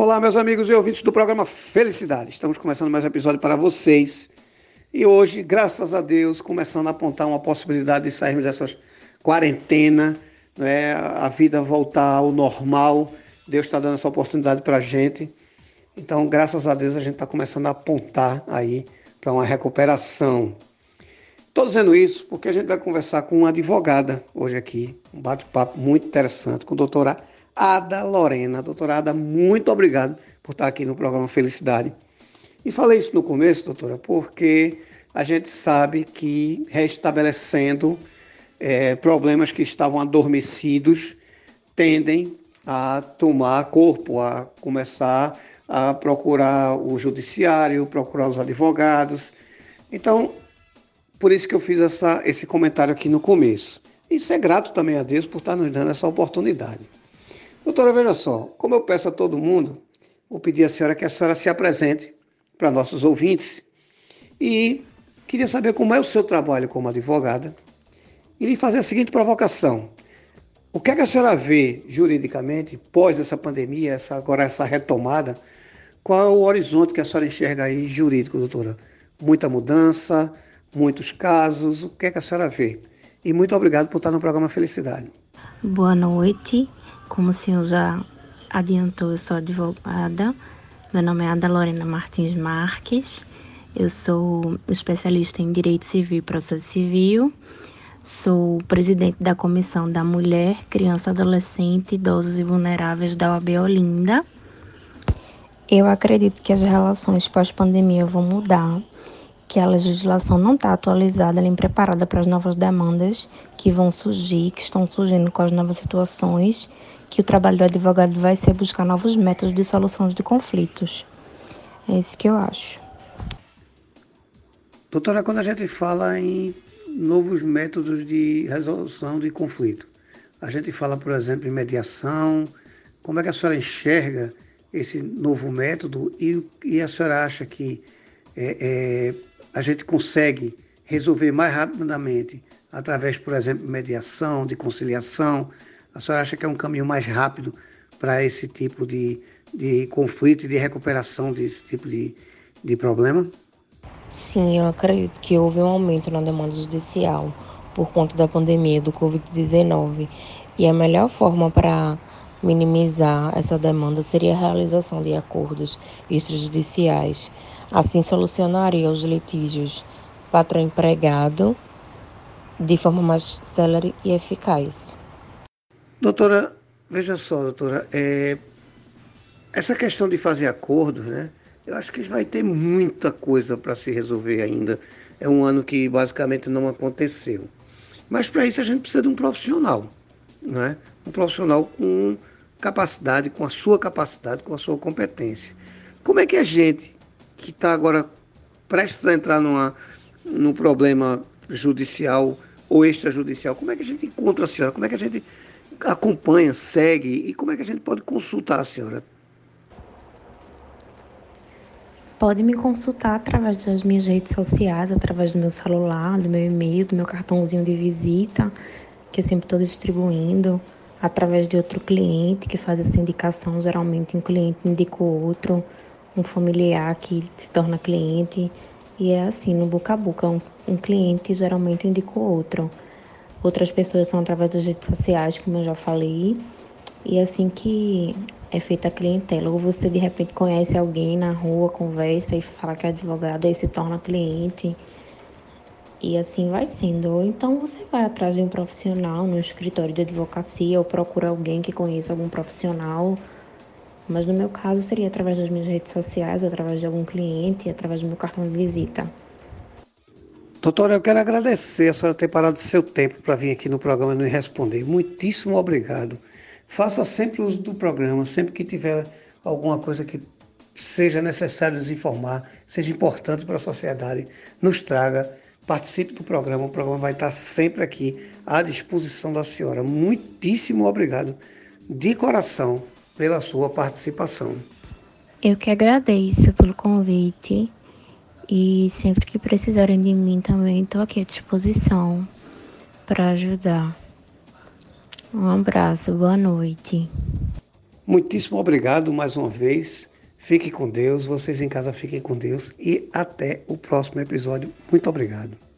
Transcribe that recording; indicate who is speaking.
Speaker 1: Olá, meus amigos e ouvintes do programa Felicidade. Estamos começando mais um episódio para vocês. E hoje, graças a Deus, começando a apontar uma possibilidade de sairmos dessa quarentena, né? a vida voltar ao normal. Deus está dando essa oportunidade para a gente. Então, graças a Deus, a gente está começando a apontar aí para uma recuperação. Estou dizendo isso porque a gente vai conversar com uma advogada hoje aqui, um bate-papo muito interessante com a doutora Ada Lorena. Doutora Ada, muito obrigado por estar aqui no programa Felicidade. E falei isso no começo, doutora, porque a gente sabe que restabelecendo é, problemas que estavam adormecidos tendem a tomar corpo, a começar a procurar o judiciário, procurar os advogados. Então, por isso que eu fiz essa, esse comentário aqui no começo. E ser grato também a Deus por estar nos dando essa oportunidade. Doutora, veja só, como eu peço a todo mundo, vou pedir à senhora que a senhora se apresente para nossos ouvintes e queria saber como é o seu trabalho como advogada e lhe fazer a seguinte provocação. O que, é que a senhora vê juridicamente pós essa pandemia, essa, agora essa retomada qual é o horizonte que a senhora enxerga aí jurídico, doutora? Muita mudança, muitos casos, o que é que a senhora vê? E muito obrigado por estar no programa Felicidade.
Speaker 2: Boa noite. Como o senhor já adiantou, eu sou advogada. Meu nome é Ada Lorena Martins Marques. Eu sou especialista em Direito Civil e Processo Civil. Sou presidente da Comissão da Mulher, Criança, Adolescente, Idosos e Vulneráveis da OAB Olinda. Eu acredito que as relações pós-pandemia vão mudar, que a legislação não está atualizada nem preparada para as novas demandas que vão surgir, que estão surgindo com as novas situações, que o trabalho do advogado vai ser buscar novos métodos de solução de conflitos. É isso que eu acho.
Speaker 1: Doutora, quando a gente fala em novos métodos de resolução de conflito, a gente fala, por exemplo, em mediação, como é que a senhora enxerga esse novo método e, e a senhora acha que é, é, a gente consegue resolver mais rapidamente através, por exemplo, de mediação, de conciliação? A senhora acha que é um caminho mais rápido para esse tipo de, de conflito e de recuperação desse tipo de, de problema?
Speaker 2: Sim, eu acredito que houve um aumento na demanda judicial por conta da pandemia do Covid-19 e a melhor forma para minimizar essa demanda seria a realização de acordos extrajudiciais. Assim, solucionaria os litígios patrão-empregado de forma mais célere e eficaz.
Speaker 1: Doutora, veja só, doutora, é, essa questão de fazer acordos, né? Eu acho que vai ter muita coisa para se resolver ainda. É um ano que basicamente não aconteceu. Mas para isso a gente precisa de um profissional, né? Um profissional com capacidade, com a sua capacidade, com a sua competência. Como é que a gente, que está agora prestes a entrar numa, num problema judicial ou extrajudicial, como é que a gente encontra a senhora? Como é que a gente acompanha, segue e como é que a gente pode consultar a senhora?
Speaker 2: Pode me consultar através das minhas redes sociais, através do meu celular, do meu e-mail, do meu cartãozinho de visita, que eu sempre estou distribuindo através de outro cliente que faz essa indicação. Geralmente, um cliente indica o outro, um familiar que se torna cliente. E é assim, no boca a boca. Um, um cliente geralmente indica o outro. Outras pessoas são através das redes sociais, como eu já falei. E é assim que é feita a clientela. Ou você de repente conhece alguém na rua, conversa e fala que é advogado, aí se torna cliente. E assim vai sendo. Ou então você vai atrás de um profissional no escritório de advocacia ou procura alguém que conheça algum profissional. Mas no meu caso seria através das minhas redes sociais, ou através de algum cliente, através do meu cartão de visita.
Speaker 1: Doutora, eu quero agradecer a senhora ter parado seu tempo para vir aqui no programa e nos responder. Muitíssimo obrigado. Faça sempre uso do programa, sempre que tiver alguma coisa que seja necessário nos informar, seja importante para a sociedade, nos traga participe do programa. O programa vai estar sempre aqui à disposição da senhora. Muitíssimo obrigado de coração pela sua participação.
Speaker 2: Eu que agradeço pelo convite e sempre que precisarem de mim também estou aqui à disposição para ajudar. Um abraço, boa noite.
Speaker 1: Muitíssimo obrigado mais uma vez. Fique com Deus, vocês em casa fiquem com Deus e até o próximo episódio. Muito obrigado.